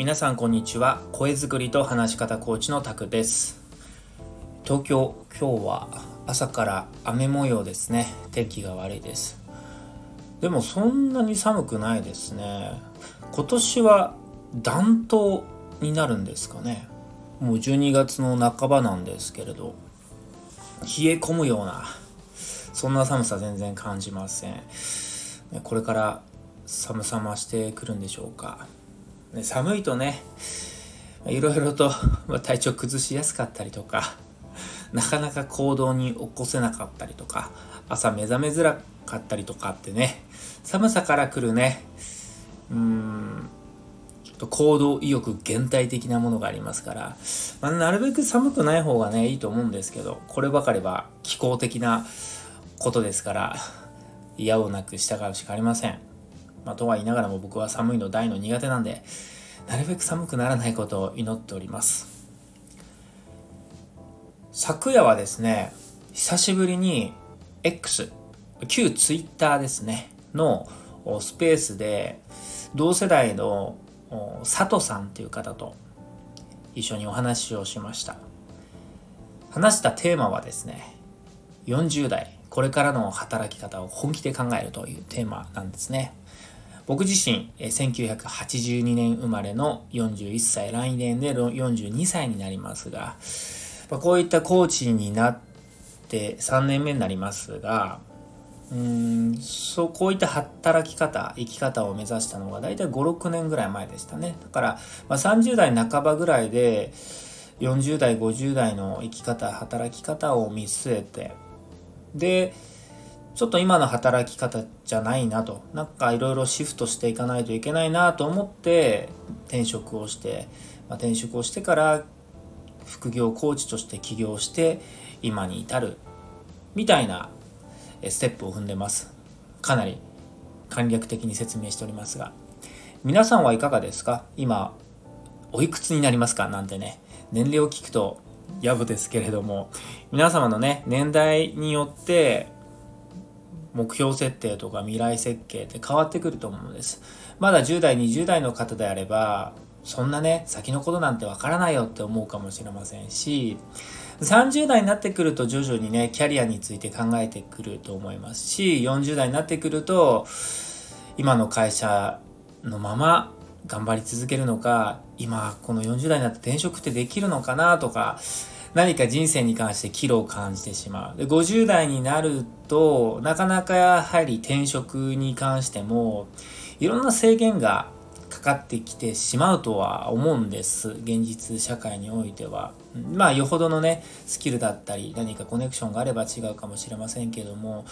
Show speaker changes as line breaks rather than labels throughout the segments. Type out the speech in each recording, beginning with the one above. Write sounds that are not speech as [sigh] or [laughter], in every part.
皆さんこんにちは。声作りと話し方コーチのタクです。東京今日は朝から雨模様ですね。天気が悪いです。でもそんなに寒くないですね。今年は暖冬になるんですかね。もう12月の半ばなんですけれど冷え込むようなそんな寒さ全然感じません。これから寒さ増してくるんでしょうか。ね寒いとねいろいろと体調崩しやすかったりとかなかなか行動に起こせなかったりとか朝目覚めづらかったりとかってね寒さから来るねうーんちょっと行動意欲減退的なものがありますから、まあ、なるべく寒くない方がねいいと思うんですけどこればかりは気候的なことですから嫌をなく従うしかありません。まあ、とは言いながらも僕は寒いの大の苦手なんで、なるべく寒くならないことを祈っております。昨夜はですね、久しぶりに X、旧 Twitter ですね、のスペースで、同世代の佐藤さんっていう方と一緒にお話をしました。話したテーマはですね、40代、これからの働き方を本気で考えるというテーマなんですね。僕自身、1982年生まれの41歳、来年で42歳になりますが、こういったコーチになって3年目になりますが、うーんそうこういった働き方生き方を目指したのが大体56年ぐらい前でしたね。だから、まあ、30代半ばぐらいで40代50代の生き方働き方を見据えてでちょっと今の働き方じゃないなと、なんかいろいろシフトしていかないといけないなと思って転職をして、まあ、転職をしてから副業コーチとして起業して今に至るみたいなステップを踏んでます。かなり簡略的に説明しておりますが。皆さんはいかがですか？今、おいくつになりますか？なんてね、年齢を聞くとやぶですけれども、皆様のね、年代によって目標設定とか未来設計って変わってくると思うんです。まだ10代、20代の方であれば、そんなね、先のことなんてわからないよって思うかもしれませんし、30代になってくると徐々にね、キャリアについて考えてくると思いますし、40代になってくると、今の会社のまま頑張り続けるのか、今この40代になって転職ってできるのかなとか、何か人生に関して岐路を感じてしまう。で50代になると、なかなかやはり転職に関しても、いろんな制限がかかってきてしまうとは思うんです。現実社会においては。まあ、よほどのね、スキルだったり、何かコネクションがあれば違うかもしれませんけども、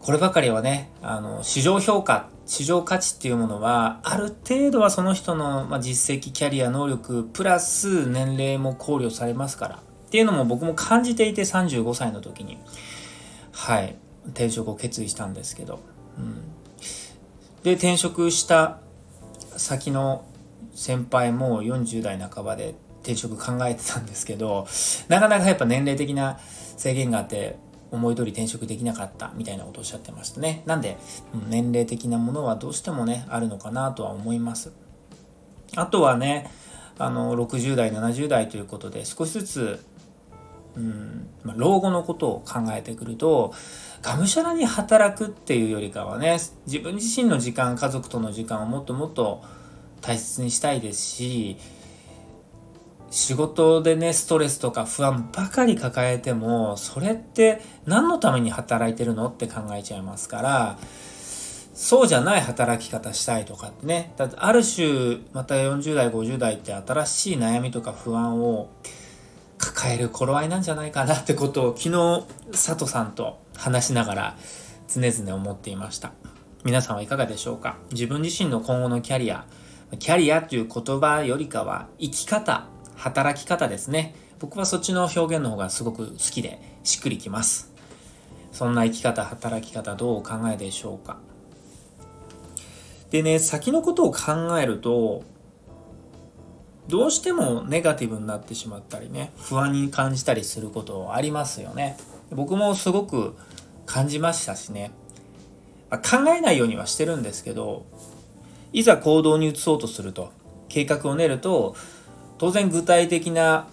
こればかりはね、あの、市場評価、市場価値っていうものは、ある程度はその人の、ま、実績、キャリア、能力、プラス年齢も考慮されますから。っていうのも僕も感じていて35歳の時に、はい、転職を決意したんですけど。うん、で、転職した先の先輩も40代半ばで転職考えてたんですけど、なかなかやっぱ年齢的な制限があって、思い通り転職できなかったみたいなことをおっしゃってましたね。なんで、年齢的なものはどうしてもね、あるのかなとは思います。あとはね、あの、60代、70代ということで少しずつ、うんまあ、老後のことを考えてくると、がむしゃらに働くっていうよりかはね、自分自身の時間、家族との時間をもっともっと大切にしたいですし、仕事でね、ストレスとか不安ばかり抱えても、それって何のために働いてるのって考えちゃいますから、そうじゃない働き方したいとかってね。だってある種、また40代、50代って新しい悩みとか不安を抱える頃合いなんじゃないかなってことを昨日、佐藤さんと話しながら常々思っていました。皆さんはいかがでしょうか？自分自身の今後のキャリア、キャリアという言葉よりかは生き方働き方ですね。僕はそっちの表現の方がすごく好きでしっくりきます。そんな生き方、働き方どうお考えでしょうか。でね、先のことを考えると、どうしてもネガティブになってしまったりね、不安に感じたりすることありますよね。僕もすごく感じましたしね。まあ、考えないようにはしてるんですけど、いざ行動に移そうとすると、計画を練ると当然具体的な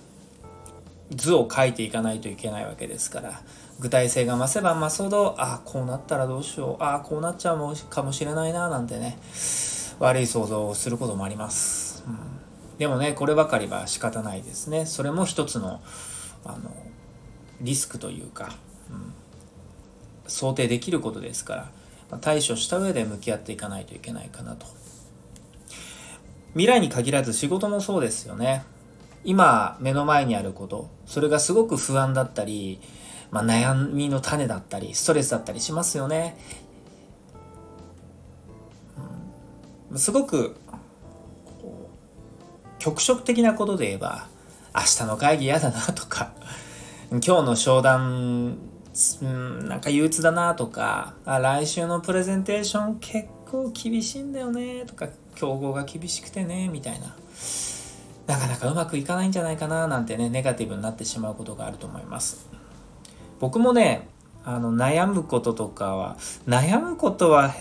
図を書いていかないといけないわけですから具体性が増せば増すほどああこうなったらどうしようああこうなっちゃうかもしれないななんてね悪い想像をすることもあります、うん、でもねこればかりは仕方ないですね。それも一つのあのリスクというか、うん、想定できることですから、対処した上で向き合っていかないといけないかなと。未来に限らず仕事もそうですよね今目の前にあることそれがすごく不安だったりまあ、悩みの種だったりストレスだったりしますよね。うん、すごく局所的なことで言えば明日の会議嫌だなとか今日の商談うんなんか憂鬱だなとかあ来週のプレゼンテーション結構厳しいんだよねとか競合が厳しくてねみたいな。なかなかうまくいかないんじゃないかななんてねネガティブになってしまうことがあると思います。僕もねあの悩むこととかは悩むことは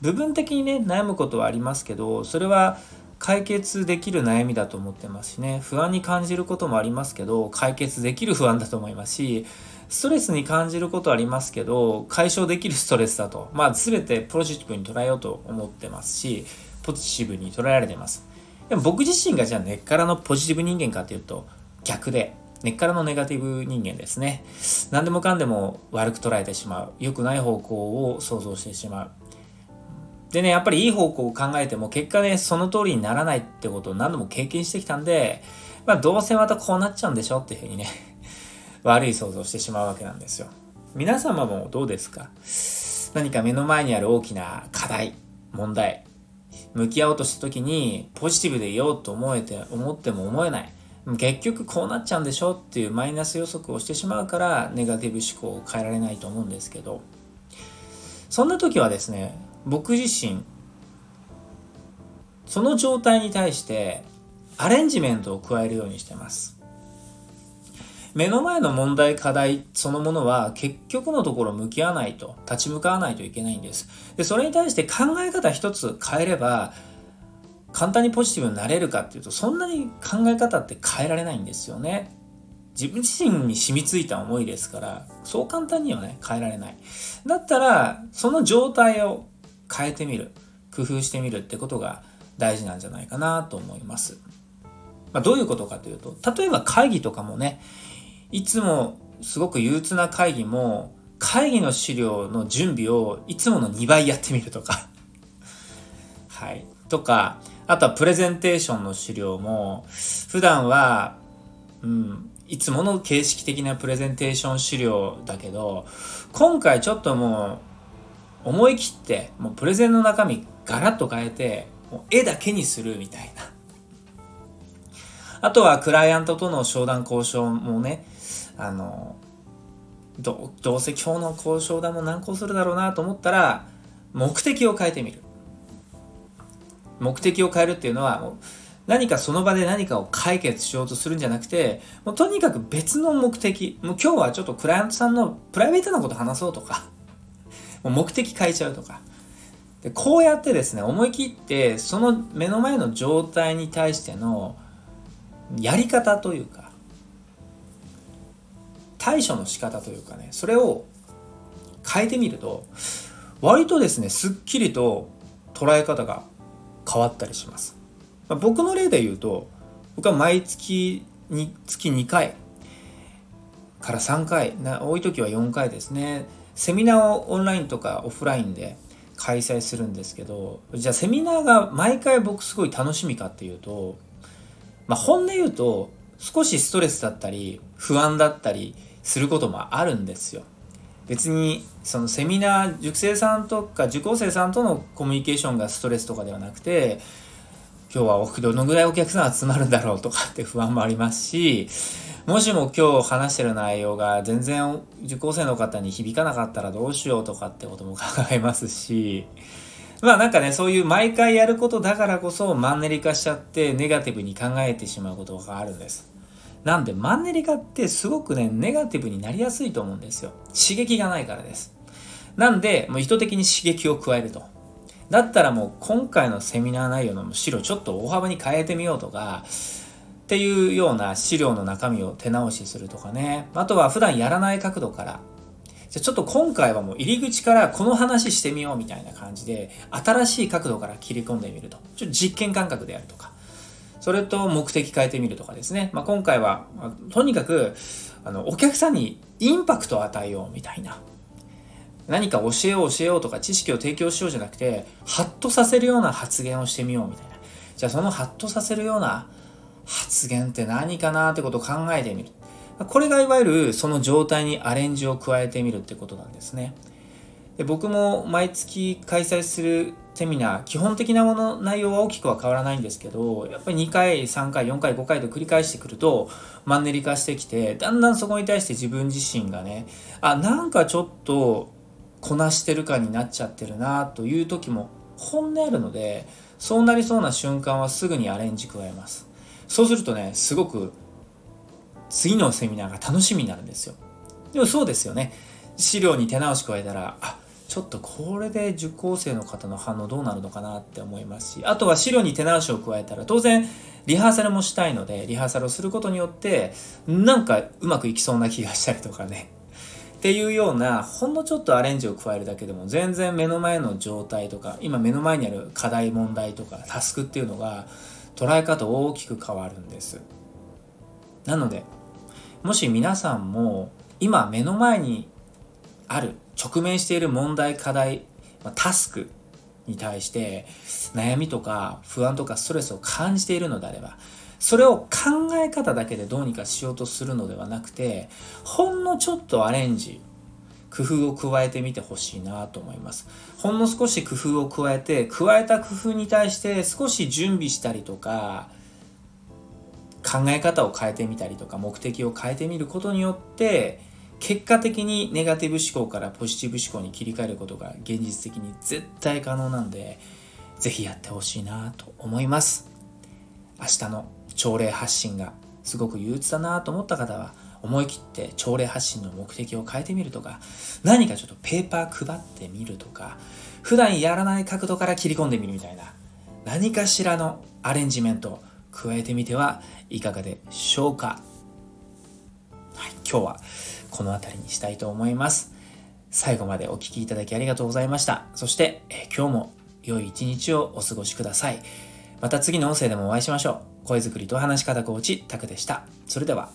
部分的にね悩むことはありますけどそれは解決できる悩みだと思ってますしね。不安に感じることもありますけど解決できる不安だと思いますしストレスに感じることありますけど解消できるストレスだと。まあ全てポジティブに捉えようと思ってますしポジティブに捉えられていますでも僕自身がじゃあ根っからのポジティブ人間かっていうと逆で根っからのネガティブ人間ですね。何でもかんでも悪く捉えてしまう。良くない方向を想像してしまう。でね、やっぱりいい方向を考えても結果ね、その通りにならないってことを何度も経験してきたんで、まあどうせまたこうなっちゃうんでしょっていうふうにね、[laughs] 悪い想像してしまうわけなんですよ。皆様もどうですか？何か目の前にある大きな課題、問題、向き合おうとした時にポジティブでいようと思えて、思っても思えない。結局こうなっちゃうんでしょっていうマイナス予測をしてしまうからネガティブ思考を変えられないと思うんですけどそんな時はですね僕自身その状態に対してアレンジメントを加えるようにしてます目の前の問題課題そのものは結局のところ向き合わないと立ち向かわないといけないんです。でそれに対して考え方一つ変えれば簡単にポジティブになれるかっていうとそんなに考え方って変えられないんですよね。自分自身に染みついた思いですからそう簡単にはね変えられない。だったらその状態を変えてみる工夫してみるってことが大事なんじゃないかなと思います、まあ、どういうことかというと例えば会議とかもねいつもすごく憂鬱な会議も会議の資料の準備をいつもの2倍やってみるとか [laughs] はいとかあとはプレゼンテーションの資料も、普段は、うん、いつもの形式的なプレゼンテーション資料だけど、今回ちょっともう、思い切って、もうプレゼンの中身ガラッと変えて、もう絵だけにするみたいな。あとはクライアントとの商談交渉もね、あの、どどうせ今日の交渉だも難航するだろうなと思ったら、目的を変えてみる。目的を変えるっていうのは、何かその場で何かを解決しようとするんじゃなくて、もうとにかく別の目的、もう今日はちょっとクライアントさんのプライベートなこと話そうとか、[laughs] もう目的変えちゃうとか。でこうやってですね、思い切って、その目の前の状態に対してのやり方というか、対処の仕方というかね、それを変えてみると、割とですね、すっきりと捉え方が変わったりします。まあ、僕の例で言うと、僕は毎月に月2回から3回、な多い時は4回ですね、セミナーをオンラインとかオフラインで開催するんですけど、じゃあセミナーが毎回僕すごい楽しみかっていうと、まあ、本音言うと少しストレスだったり不安だったりすることもあるんですよ。別にそのセミナー塾生さんとか受講生さんとのコミュニケーションがストレスとかではなくて今日はどのぐらいお客さん集まるんだろうとかって不安もありますしもしも今日話してる内容が全然受講生の方に響かなかったらどうしようとかってことも考えますしまあなんかねそういう毎回やることだからこそマンネリ化しちゃってネガティブに考えてしまうことがあるんです。なんでマンネリ化ってすごくね、ネガティブになりやすいと思うんですよ。刺激がないからです。なんで、もう意図的に刺激を加えると。だったらもう今回のセミナー内容の資料ちょっと大幅に変えてみようとか、っていうような資料の中身を手直しするとかね。あとは普段やらない角度から、じゃちょっと今回はもう入り口からこの話してみようみたいな感じで、新しい角度から切り込んでみると。ちょっと実験感覚でやるとか。それと目的変えてみるとかですね。まあ、今回は、とにかく、あの、お客さんにインパクトを与えようみたいな。何か教えよう教えようとか知識を提供しようじゃなくて、ハッとさせるような発言をしてみようみたいな。じゃあそのハッとさせるような発言って何かなってことを考えてみる。これがいわゆるその状態にアレンジを加えてみるってことなんですね。で僕も毎月開催するセミナー、基本的なもの、内容は大きくは変わらないんですけど、やっぱり2回、3回、4回、5回と繰り返してくると、マンネリ化してきて、だんだんそこに対して自分自身がね、あ、なんかちょっとこなしてる感になっちゃってるなという時も本音あるので、そうなりそうな瞬間はすぐにアレンジ加えます。そうするとね、すごく次のセミナーが楽しみになるんですよ。でもそうですよね。資料に手直し加えたら、あ、ちょっとこれで受講生の方の反応どうなるのかなって思いますし、あとは資料に手直しを加えたら、当然リハーサルもしたいので、リハーサルをすることによって、なんかうまくいきそうな気がしたりとかね。っていうような、ほんのちょっとアレンジを加えるだけでも、全然目の前の状態とか、今目の前にある課題問題とか、タスクっていうのが、捉え方大きく変わるんです。なので、もし皆さんも今目の前にある直面している問題課題タスクに対して悩みとか不安とかストレスを感じているのであればそれを考え方だけでどうにかしようとするのではなくてほんのちょっとアレンジ工夫を加えてみてほしいなと思います。ほんの少し工夫を加えて加えた工夫に対して少し準備したりとか考え方を変えてみたりとか目的を変えてみることによって結果的にネガティブ思考からポジティブ思考に切り替えることが現実的に絶対可能なんでぜひやってほしいなと思います明日の朝礼発信がすごく憂鬱だなと思った方は思い切って朝礼発信の目的を変えてみるとか何かちょっとペーパー配ってみるとか普段やらない角度から切り込んでみるみたいな何かしらのアレンジメント加えてみてはいかがでしょうか。今日はこの辺りにしたいと思います。最後までお聴きいただきありがとうございました。そして、え今日も良い一日をお過ごしください。また次の音声でもお会いしましょう。声作りと話し方コーチ、タクでした。それでは。